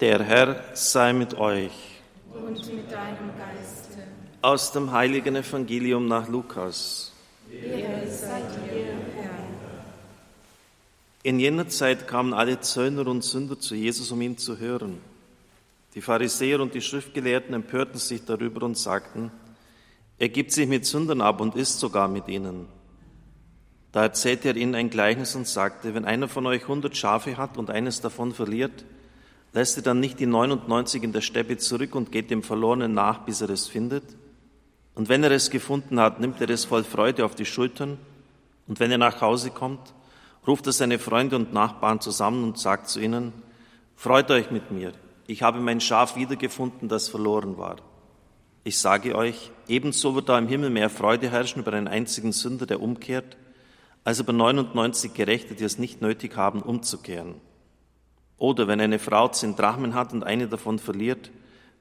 Der Herr sei mit euch. und mit deinem Geiste. Aus dem heiligen Evangelium nach Lukas. Ehre sei dir, Herr. In jener Zeit kamen alle Zöllner und Sünder zu Jesus, um ihn zu hören. Die Pharisäer und die Schriftgelehrten empörten sich darüber und sagten, er gibt sich mit Sündern ab und isst sogar mit ihnen. Da erzählte er ihnen ein Gleichnis und sagte, wenn einer von euch hundert Schafe hat und eines davon verliert, lässt er dann nicht die 99 in der Steppe zurück und geht dem Verlorenen nach, bis er es findet? Und wenn er es gefunden hat, nimmt er es voll Freude auf die Schultern. Und wenn er nach Hause kommt, ruft er seine Freunde und Nachbarn zusammen und sagt zu ihnen, Freut euch mit mir, ich habe mein Schaf wiedergefunden, das verloren war. Ich sage euch, ebenso wird da im Himmel mehr Freude herrschen über einen einzigen Sünder, der umkehrt, als über 99 Gerechte, die es nicht nötig haben, umzukehren. Oder wenn eine Frau zehn Drachmen hat und eine davon verliert,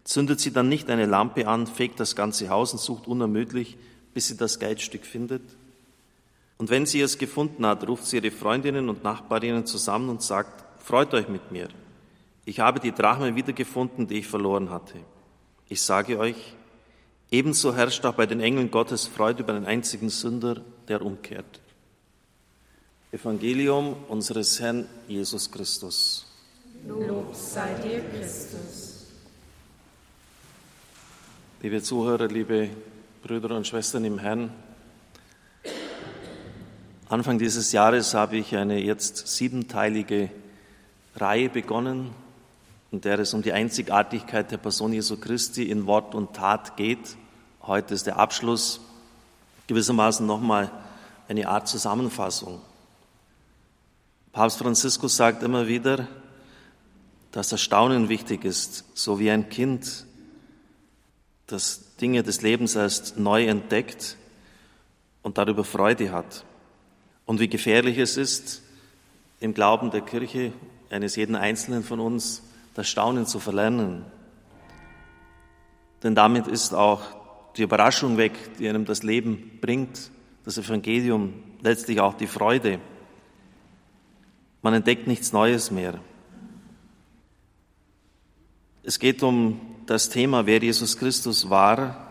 zündet sie dann nicht eine Lampe an, fegt das ganze Haus und sucht unermüdlich, bis sie das Geldstück findet? Und wenn sie es gefunden hat, ruft sie ihre Freundinnen und Nachbarinnen zusammen und sagt, freut euch mit mir. Ich habe die Drachme wiedergefunden, die ich verloren hatte. Ich sage euch, ebenso herrscht auch bei den Engeln Gottes Freude über einen einzigen Sünder, der umkehrt. Evangelium unseres Herrn Jesus Christus. Lob sei dir, Christus. Liebe Zuhörer, liebe Brüder und Schwestern im Herrn, Anfang dieses Jahres habe ich eine jetzt siebenteilige Reihe begonnen, in der es um die Einzigartigkeit der Person Jesu Christi in Wort und Tat geht. Heute ist der Abschluss, gewissermaßen nochmal eine Art Zusammenfassung. Papst Franziskus sagt immer wieder, dass das Staunen wichtig ist, so wie ein Kind, das Dinge des Lebens erst neu entdeckt und darüber Freude hat. Und wie gefährlich es ist, im Glauben der Kirche, eines jeden Einzelnen von uns, das Staunen zu verlernen. Denn damit ist auch die Überraschung weg, die einem das Leben bringt, das Evangelium, letztlich auch die Freude. Man entdeckt nichts Neues mehr. Es geht um das Thema, wer Jesus Christus war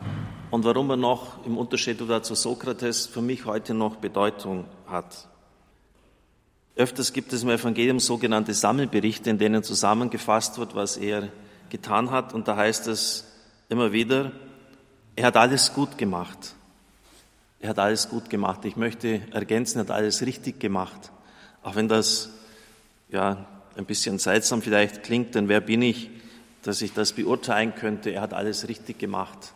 und warum er noch im Unterschied zu Sokrates für mich heute noch Bedeutung hat. Öfters gibt es im Evangelium sogenannte Sammelberichte, in denen zusammengefasst wird, was er getan hat. Und da heißt es immer wieder, er hat alles gut gemacht. Er hat alles gut gemacht. Ich möchte ergänzen, er hat alles richtig gemacht. Auch wenn das ja ein bisschen seltsam vielleicht klingt, denn wer bin ich, dass ich das beurteilen könnte? Er hat alles richtig gemacht.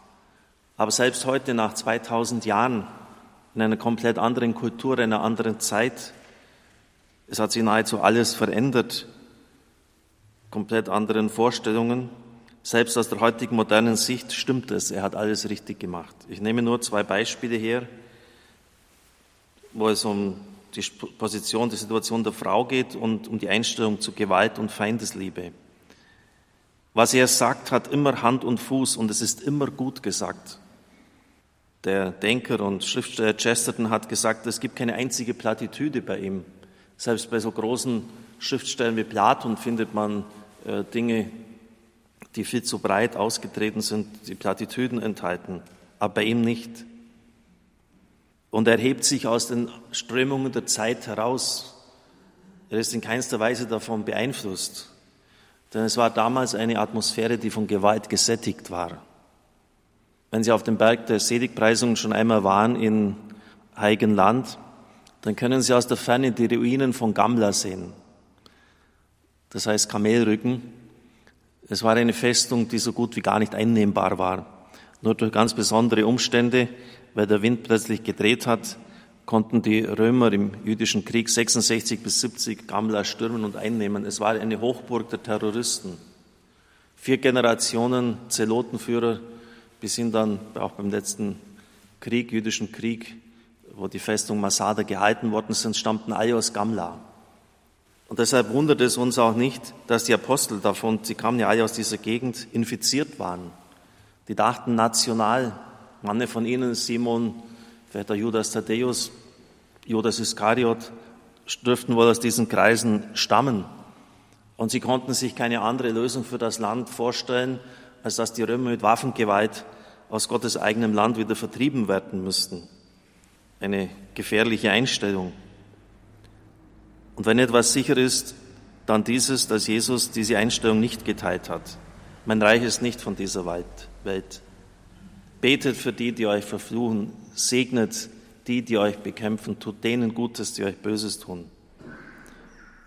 Aber selbst heute, nach 2000 Jahren, in einer komplett anderen Kultur, einer anderen Zeit, es hat sich nahezu alles verändert, komplett anderen Vorstellungen. Selbst aus der heutigen modernen Sicht stimmt es, er hat alles richtig gemacht. Ich nehme nur zwei Beispiele her, wo es um die Position, die Situation der Frau geht und um die Einstellung zu Gewalt und Feindesliebe. Was er sagt, hat immer Hand und Fuß und es ist immer gut gesagt. Der Denker und Schriftsteller Chesterton hat gesagt, es gibt keine einzige Plattitüde bei ihm. Selbst bei so großen Schriftstellern wie Platon findet man äh, Dinge, die viel zu breit ausgetreten sind, die Plattitüden enthalten, aber bei ihm nicht. Und er hebt sich aus den Strömungen der Zeit heraus. Er ist in keinster Weise davon beeinflusst. Denn es war damals eine Atmosphäre, die von Gewalt gesättigt war. Wenn Sie auf dem Berg der Seligpreisung schon einmal waren in Heigenland, dann können Sie aus der Ferne die Ruinen von Gamla sehen. Das heißt Kamelrücken. Es war eine Festung, die so gut wie gar nicht einnehmbar war. Nur durch ganz besondere Umstände weil der Wind plötzlich gedreht hat, konnten die Römer im jüdischen Krieg 66 bis 70 Gamla stürmen und einnehmen. Es war eine Hochburg der Terroristen. Vier Generationen Zelotenführer bis hin dann auch beim letzten Krieg, jüdischen Krieg, wo die Festung Masada gehalten worden sind, stammten alle aus Gamla. Und deshalb wundert es uns auch nicht, dass die Apostel davon, sie kamen ja alle aus dieser Gegend, infiziert waren. Die dachten national, Manche von ihnen, Simon, vielleicht der Judas Thaddäus, Judas Iskariot, dürften wohl aus diesen Kreisen stammen. Und sie konnten sich keine andere Lösung für das Land vorstellen, als dass die Römer mit Waffengewalt aus Gottes eigenem Land wieder vertrieben werden müssten. Eine gefährliche Einstellung. Und wenn etwas sicher ist, dann dieses, dass Jesus diese Einstellung nicht geteilt hat. Mein Reich ist nicht von dieser Welt. Betet für die, die euch verfluchen. Segnet die, die euch bekämpfen. Tut denen Gutes, die euch Böses tun.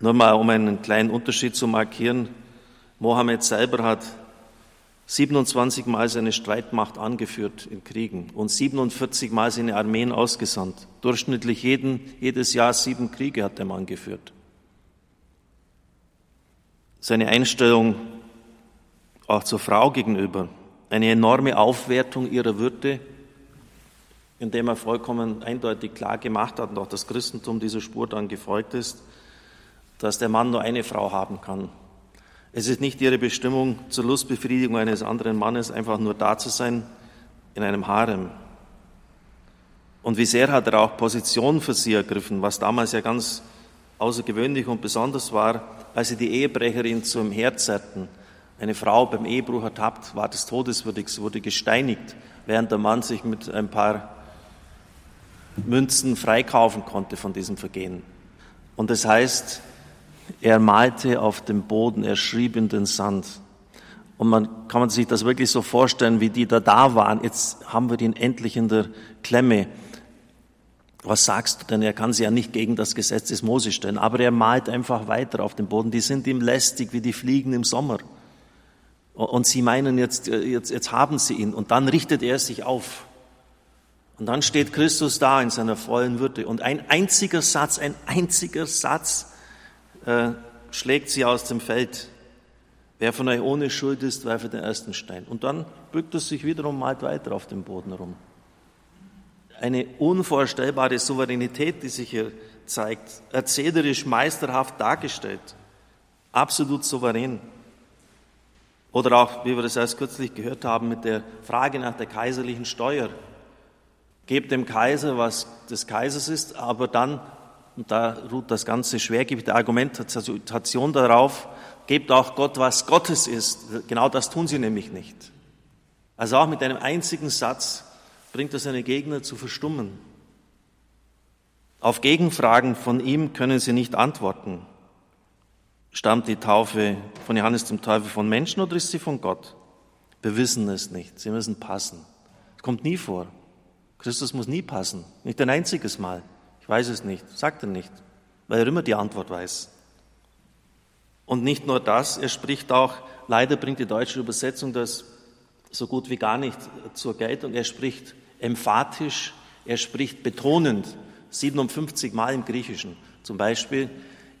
Nur mal, um einen kleinen Unterschied zu markieren. Mohammed selber hat 27 Mal seine Streitmacht angeführt in Kriegen und 47 Mal seine Armeen ausgesandt. Durchschnittlich jeden, jedes Jahr sieben Kriege hat er angeführt. Seine Einstellung auch zur Frau gegenüber, eine enorme Aufwertung ihrer Würde, indem er vollkommen eindeutig klar gemacht hat und auch das Christentum dieser Spur dann gefolgt ist, dass der Mann nur eine Frau haben kann. Es ist nicht ihre Bestimmung, zur Lustbefriedigung eines anderen Mannes einfach nur da zu sein in einem Harem. Und wie sehr hat er auch Position für sie ergriffen, was damals ja ganz außergewöhnlich und besonders war, als sie die Ehebrecherin zum Herd zerrten. Eine Frau beim Ehebruch ertappt, war des Todeswürdig, sie wurde gesteinigt, während der Mann sich mit ein paar Münzen freikaufen konnte von diesem Vergehen. Und das heißt, er malte auf dem Boden, er schrieb in den Sand. Und man kann man sich das wirklich so vorstellen, wie die da da waren. Jetzt haben wir ihn endlich in der Klemme. Was sagst du denn? Er kann sie ja nicht gegen das Gesetz des Moses stellen, aber er malt einfach weiter auf dem Boden. Die sind ihm lästig wie die Fliegen im Sommer. Und sie meinen jetzt, jetzt, jetzt haben sie ihn. Und dann richtet er sich auf. Und dann steht Christus da in seiner vollen Würde. Und ein einziger Satz, ein einziger Satz äh, schlägt sie aus dem Feld. Wer von euch ohne Schuld ist, werfe den ersten Stein. Und dann bückt er sich wiederum malt weiter auf dem Boden herum. Eine unvorstellbare Souveränität, die sich hier zeigt, erzählerisch meisterhaft dargestellt, absolut souverän. Oder auch, wie wir das erst kürzlich gehört haben, mit der Frage nach der kaiserlichen Steuer. Gebt dem Kaiser, was des Kaisers ist, aber dann und da ruht das ganze Schwergewicht der Argumentation darauf, gebt auch Gott, was Gottes ist. Genau das tun sie nämlich nicht. Also auch mit einem einzigen Satz bringt er seine Gegner zu verstummen. Auf Gegenfragen von ihm können sie nicht antworten. Stammt die Taufe von Johannes dem Teufel von Menschen oder ist sie von Gott? Wir wissen es nicht. Sie müssen passen. Es kommt nie vor. Christus muss nie passen. Nicht ein einziges Mal. Ich weiß es nicht, sagt er nicht, weil er immer die Antwort weiß. Und nicht nur das, er spricht auch, leider bringt die deutsche Übersetzung das so gut wie gar nicht zur Geltung, er spricht emphatisch, er spricht betonend, 57 Mal im Griechischen. Zum Beispiel,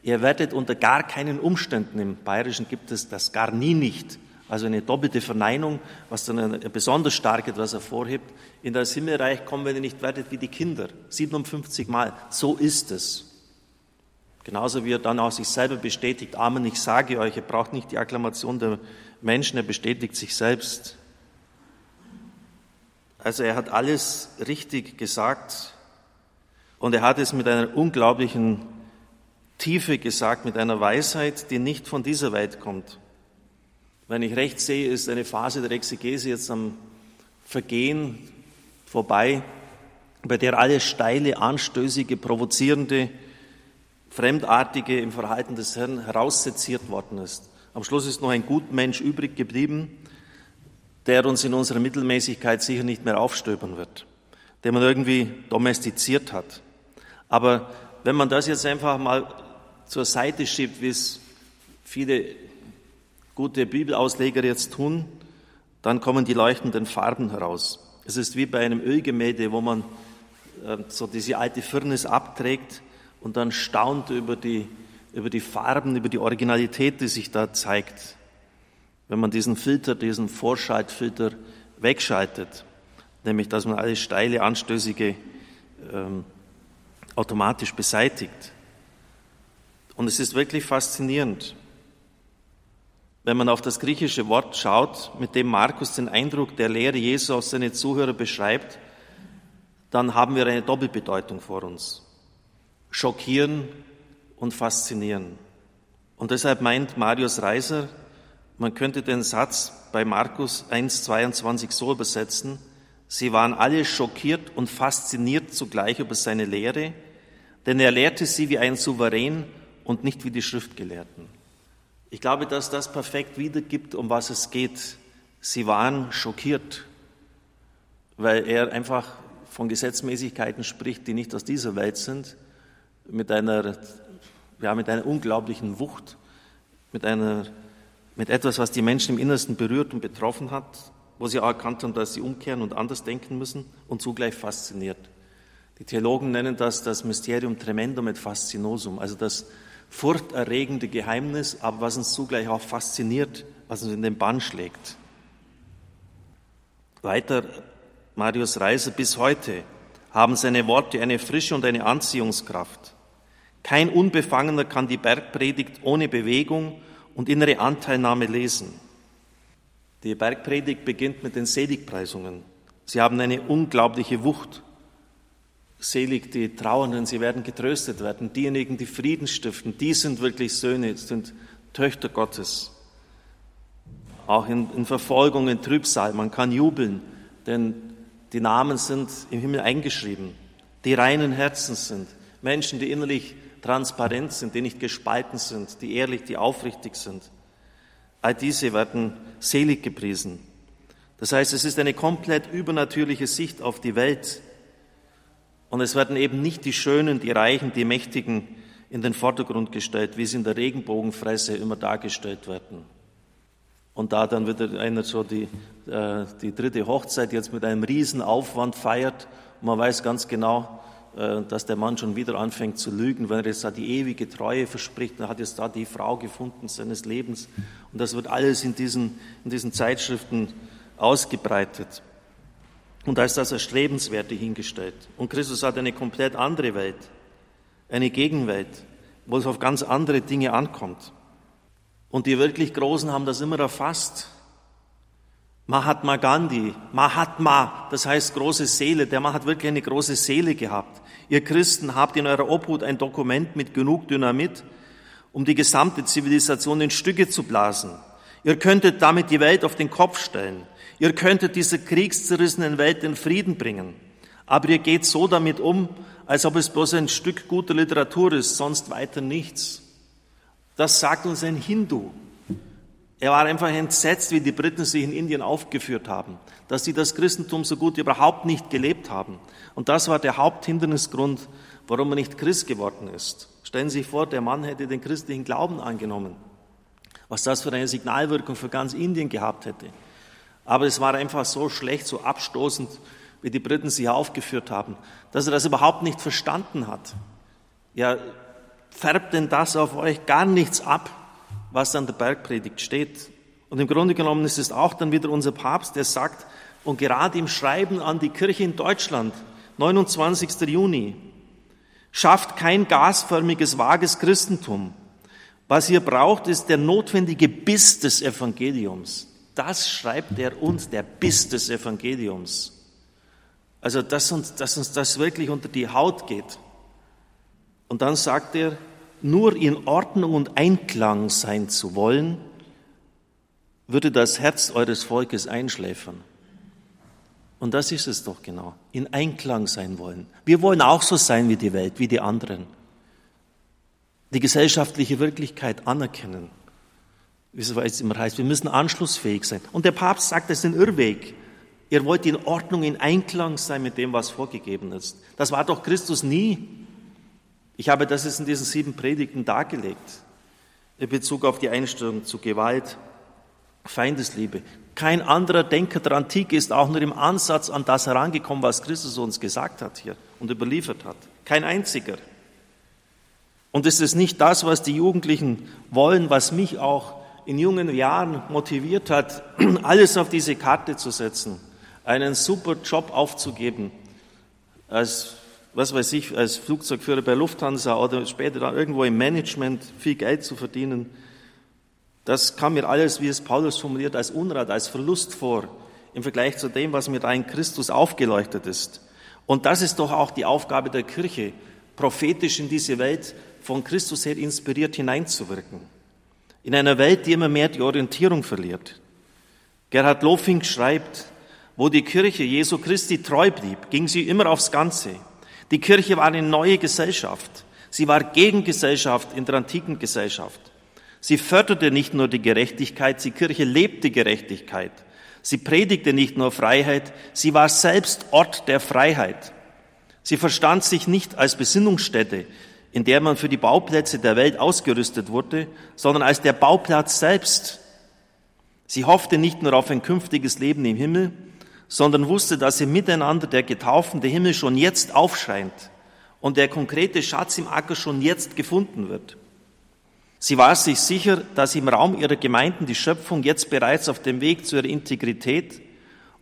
ihr werdet unter gar keinen Umständen, im Bayerischen gibt es das gar nie nicht, also eine doppelte Verneinung, was dann besonders stark etwas hervorhebt. In das Himmelreich kommen, wenn ihr nicht werdet wie die Kinder. 57 Mal. So ist es. Genauso wie er dann auch sich selber bestätigt. Amen, ich sage euch, ihr braucht nicht die Akklamation der Menschen, er bestätigt sich selbst. Also er hat alles richtig gesagt und er hat es mit einer unglaublichen Tiefe gesagt, mit einer Weisheit, die nicht von dieser Welt kommt. Wenn ich recht sehe, ist eine Phase der Exegese jetzt am Vergehen vorbei, bei der alles steile, anstößige, provozierende, fremdartige im Verhalten des Herrn herausseziert worden ist. Am Schluss ist noch ein Gutmensch übrig geblieben, der uns in unserer Mittelmäßigkeit sicher nicht mehr aufstöbern wird, den man irgendwie domestiziert hat. Aber wenn man das jetzt einfach mal zur Seite schiebt, wie es viele gute Bibelausleger jetzt tun, dann kommen die leuchtenden Farben heraus. Es ist wie bei einem Ölgemälde, wo man äh, so diese alte Firnis abträgt und dann staunt über die, über die Farben, über die Originalität, die sich da zeigt. Wenn man diesen Filter, diesen Vorschaltfilter wegschaltet, nämlich dass man alles steile, anstößige ähm, automatisch beseitigt. Und es ist wirklich faszinierend wenn man auf das griechische Wort schaut, mit dem Markus den Eindruck der Lehre Jesu auf seine Zuhörer beschreibt, dann haben wir eine Doppelbedeutung vor uns. Schockieren und faszinieren. Und deshalb meint Marius Reiser, man könnte den Satz bei Markus 1,22 so übersetzen, sie waren alle schockiert und fasziniert zugleich über seine Lehre, denn er lehrte sie wie ein Souverän und nicht wie die Schriftgelehrten. Ich glaube, dass das perfekt wiedergibt, um was es geht. Sie waren schockiert, weil er einfach von Gesetzmäßigkeiten spricht, die nicht aus dieser Welt sind, mit einer, ja, mit einer unglaublichen Wucht, mit, einer, mit etwas, was die Menschen im Innersten berührt und betroffen hat, wo sie auch erkannt haben, dass sie umkehren und anders denken müssen und zugleich fasziniert. Die Theologen nennen das das Mysterium tremendum et fascinosum, also das furchterregende Geheimnis, aber was uns zugleich auch fasziniert, was uns in den Bann schlägt. Weiter Marius Reiser, bis heute haben seine Worte eine Frische und eine Anziehungskraft. Kein Unbefangener kann die Bergpredigt ohne Bewegung und innere Anteilnahme lesen. Die Bergpredigt beginnt mit den Seligpreisungen. Sie haben eine unglaubliche Wucht. Selig die Trauernden, sie werden getröstet werden. Diejenigen, die Frieden stiften, die sind wirklich Söhne, sind Töchter Gottes. Auch in, in Verfolgung, in Trübsal, man kann jubeln, denn die Namen sind im Himmel eingeschrieben. Die reinen Herzens sind Menschen, die innerlich transparent sind, die nicht gespalten sind, die ehrlich, die aufrichtig sind. All diese werden selig gepriesen. Das heißt, es ist eine komplett übernatürliche Sicht auf die Welt. Und es werden eben nicht die Schönen, die Reichen, die Mächtigen in den Vordergrund gestellt, wie sie in der Regenbogenfresse immer dargestellt werden. Und da dann wieder einer so die, äh, die dritte Hochzeit jetzt mit einem riesen Aufwand feiert und man weiß ganz genau, äh, dass der Mann schon wieder anfängt zu lügen, wenn er jetzt da die ewige Treue verspricht, dann hat jetzt da die Frau gefunden seines Lebens. Und das wird alles in diesen, in diesen Zeitschriften ausgebreitet. Und ist das Erstrebenswerte hingestellt. Und Christus hat eine komplett andere Welt, eine Gegenwelt, wo es auf ganz andere Dinge ankommt. Und die wirklich Großen haben das immer erfasst. Mahatma Gandhi, Mahatma, das heißt große Seele, der Mann hat wirklich eine große Seele gehabt. Ihr Christen habt in eurer Obhut ein Dokument mit genug Dynamit, um die gesamte Zivilisation in Stücke zu blasen. Ihr könntet damit die Welt auf den Kopf stellen. Ihr könntet dieser kriegszerrissenen Welt den Frieden bringen. Aber ihr geht so damit um, als ob es bloß ein Stück guter Literatur ist, sonst weiter nichts. Das sagt uns ein Hindu. Er war einfach entsetzt, wie die Briten sich in Indien aufgeführt haben, dass sie das Christentum so gut überhaupt nicht gelebt haben. Und das war der Haupthindernisgrund, warum er nicht Christ geworden ist. Stellen Sie sich vor, der Mann hätte den christlichen Glauben angenommen. Was das für eine Signalwirkung für ganz Indien gehabt hätte. Aber es war einfach so schlecht, so abstoßend, wie die Briten sich aufgeführt haben, dass er das überhaupt nicht verstanden hat. Ja, färbt denn das auf euch gar nichts ab, was an der Bergpredigt steht? Und im Grunde genommen ist es auch dann wieder unser Papst, der sagt, und gerade im Schreiben an die Kirche in Deutschland, 29. Juni, schafft kein gasförmiges, vages Christentum. Was ihr braucht, ist der notwendige Biss des Evangeliums. Das schreibt er uns, der Biss des Evangeliums. Also, dass uns, dass uns das wirklich unter die Haut geht. Und dann sagt er, nur in Ordnung und Einklang sein zu wollen, würde das Herz eures Volkes einschläfern. Und das ist es doch genau, in Einklang sein wollen. Wir wollen auch so sein wie die Welt, wie die anderen. Die gesellschaftliche Wirklichkeit anerkennen. Wie es immer heißt, wir müssen anschlussfähig sein. Und der Papst sagt, das ist ein Irrweg. Ihr wollt in Ordnung, in Einklang sein mit dem, was vorgegeben ist. Das war doch Christus nie. Ich habe das jetzt in diesen sieben Predigten dargelegt, in Bezug auf die Einstellung zu Gewalt, Feindesliebe. Kein anderer Denker der Antike ist auch nur im Ansatz an das herangekommen, was Christus uns gesagt hat hier und überliefert hat. Kein einziger. Und es ist nicht das, was die Jugendlichen wollen, was mich auch in jungen Jahren motiviert hat, alles auf diese Karte zu setzen, einen super Job aufzugeben, als was weiß ich, als Flugzeugführer bei Lufthansa oder später dann irgendwo im Management viel Geld zu verdienen, das kam mir alles, wie es Paulus formuliert, als Unrat, als Verlust vor im Vergleich zu dem, was mir da in Christus aufgeleuchtet ist. Und das ist doch auch die Aufgabe der Kirche, prophetisch in diese Welt von Christus her inspiriert hineinzuwirken. In einer Welt, die immer mehr die Orientierung verliert. Gerhard Lofing schreibt, wo die Kirche Jesu Christi treu blieb, ging sie immer aufs Ganze. Die Kirche war eine neue Gesellschaft. Sie war Gegengesellschaft in der antiken Gesellschaft. Sie förderte nicht nur die Gerechtigkeit, die Kirche lebte Gerechtigkeit. Sie predigte nicht nur Freiheit, sie war selbst Ort der Freiheit. Sie verstand sich nicht als Besinnungsstätte, in der man für die Bauplätze der Welt ausgerüstet wurde, sondern als der Bauplatz selbst. Sie hoffte nicht nur auf ein künftiges Leben im Himmel, sondern wusste, dass im Miteinander der Getauften der Himmel schon jetzt aufscheint und der konkrete Schatz im Acker schon jetzt gefunden wird. Sie war sich sicher, dass im Raum ihrer Gemeinden die Schöpfung jetzt bereits auf dem Weg zu ihrer Integrität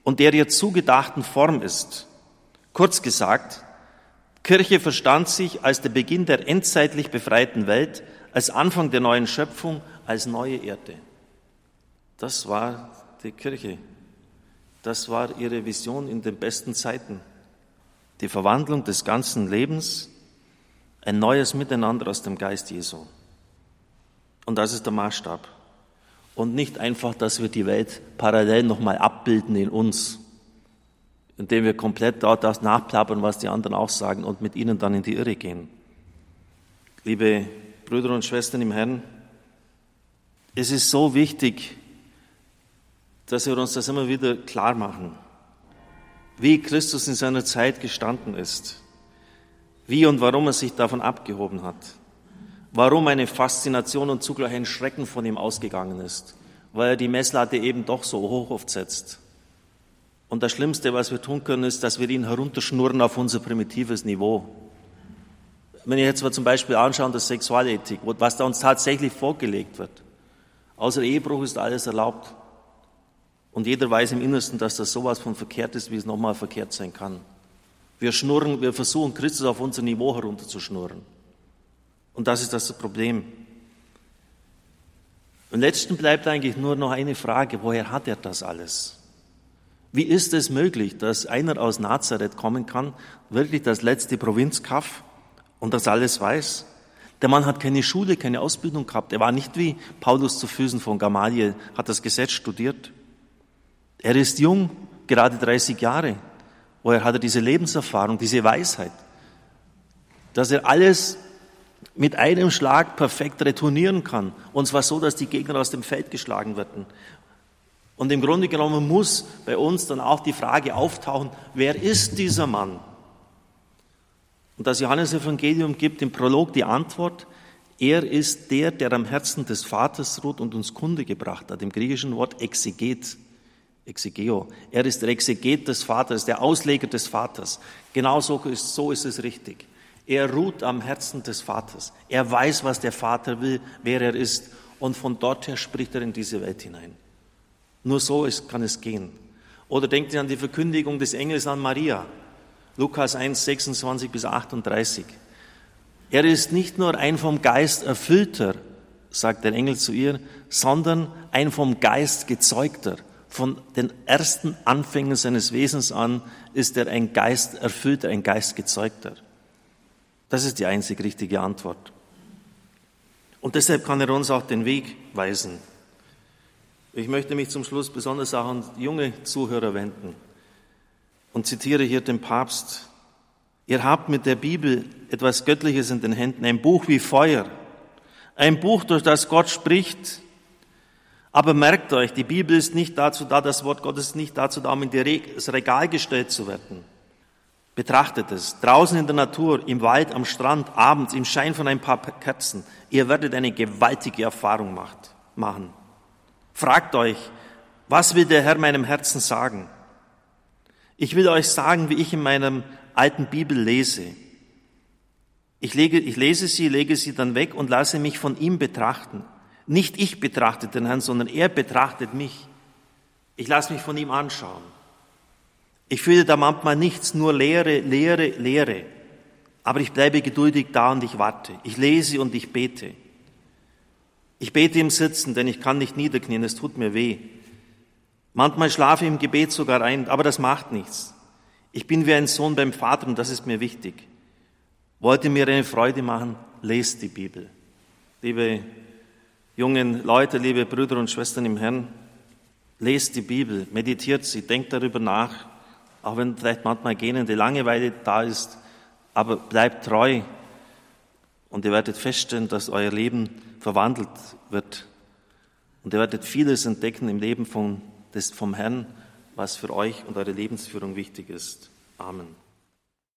und der ihr zugedachten Form ist. Kurz gesagt, Kirche verstand sich als der Beginn der endzeitlich befreiten Welt, als Anfang der neuen Schöpfung, als neue Erde. Das war die Kirche. Das war ihre Vision in den besten Zeiten. Die Verwandlung des ganzen Lebens, ein neues Miteinander aus dem Geist Jesu. Und das ist der Maßstab. Und nicht einfach, dass wir die Welt parallel nochmal abbilden in uns, indem wir komplett dort das nachplappern, was die anderen auch sagen und mit ihnen dann in die Irre gehen. Liebe Brüder und Schwestern im Herrn, es ist so wichtig, dass wir uns das immer wieder klar machen, wie Christus in seiner Zeit gestanden ist, wie und warum er sich davon abgehoben hat, warum eine Faszination und zugleich ein Schrecken von ihm ausgegangen ist, weil er die Messlatte eben doch so hoch oft setzt. Und das Schlimmste, was wir tun können, ist, dass wir ihn herunterschnurren auf unser primitives Niveau. Wenn ich jetzt mal zum Beispiel anschauen, das Sexualethik, was da uns tatsächlich vorgelegt wird. Außer Ehebruch ist alles erlaubt. Und jeder weiß im Innersten, dass das sowas von verkehrt ist, wie es nochmal verkehrt sein kann. Wir schnurren, wir versuchen, Christus auf unser Niveau herunterzuschnurren. Und das ist das Problem. Und letzten bleibt eigentlich nur noch eine Frage, woher hat er das alles? Wie ist es möglich, dass einer aus Nazareth kommen kann, wirklich das letzte Provinzkaff und das alles weiß? Der Mann hat keine Schule, keine Ausbildung gehabt. Er war nicht wie Paulus zu Füßen von Gamaliel, hat das Gesetz studiert. Er ist jung, gerade 30 Jahre. Woher hat er diese Lebenserfahrung, diese Weisheit? Dass er alles mit einem Schlag perfekt retournieren kann. Und zwar so, dass die Gegner aus dem Feld geschlagen werden. Und im Grunde genommen muss bei uns dann auch die Frage auftauchen, wer ist dieser Mann? Und das Johannesevangelium gibt im Prolog die Antwort, er ist der, der am Herzen des Vaters ruht und uns Kunde gebracht hat, im griechischen Wort Exeget. Exegeo. Er ist der Exeget des Vaters, der Ausleger des Vaters. Genau so ist, so ist es richtig. Er ruht am Herzen des Vaters. Er weiß, was der Vater will, wer er ist. Und von dort her spricht er in diese Welt hinein. Nur so kann es gehen. Oder denkt ihr an die Verkündigung des Engels an Maria. Lukas 1, 26 bis 38. Er ist nicht nur ein vom Geist erfüllter, sagt der Engel zu ihr, sondern ein vom Geist gezeugter. Von den ersten Anfängen seines Wesens an ist er ein Geist erfüllter, ein Geist gezeugter. Das ist die einzig richtige Antwort. Und deshalb kann er uns auch den Weg weisen. Ich möchte mich zum Schluss besonders auch an junge Zuhörer wenden und zitiere hier den Papst. Ihr habt mit der Bibel etwas Göttliches in den Händen, ein Buch wie Feuer, ein Buch, durch das Gott spricht, aber merkt euch, die Bibel ist nicht dazu da, das Wort Gottes ist nicht dazu da, um in das Regal gestellt zu werden. Betrachtet es. Draußen in der Natur, im Wald, am Strand, abends, im Schein von ein paar Kerzen. Ihr werdet eine gewaltige Erfahrung machen. Fragt euch, was will der Herr meinem Herzen sagen? Ich will euch sagen, wie ich in meinem alten Bibel lese. Ich, lege, ich lese sie, lege sie dann weg und lasse mich von ihm betrachten. Nicht ich betrachte den Herrn, sondern er betrachtet mich. Ich lasse mich von ihm anschauen. Ich fühle da manchmal nichts, nur Leere, Leere, Leere. Aber ich bleibe geduldig da und ich warte. Ich lese und ich bete. Ich bete im Sitzen, denn ich kann nicht niederknien, es tut mir weh. Manchmal schlafe ich im Gebet sogar ein, aber das macht nichts. Ich bin wie ein Sohn beim Vater und das ist mir wichtig. Wollt ihr mir eine Freude machen? Lest die Bibel. Liebe Jungen Leute, liebe Brüder und Schwestern im Herrn, lest die Bibel, meditiert sie, denkt darüber nach, auch wenn vielleicht manchmal gähnende Langeweile da ist, aber bleibt treu und ihr werdet feststellen, dass euer Leben verwandelt wird. Und ihr werdet vieles entdecken im Leben von, des, vom Herrn, was für euch und eure Lebensführung wichtig ist. Amen.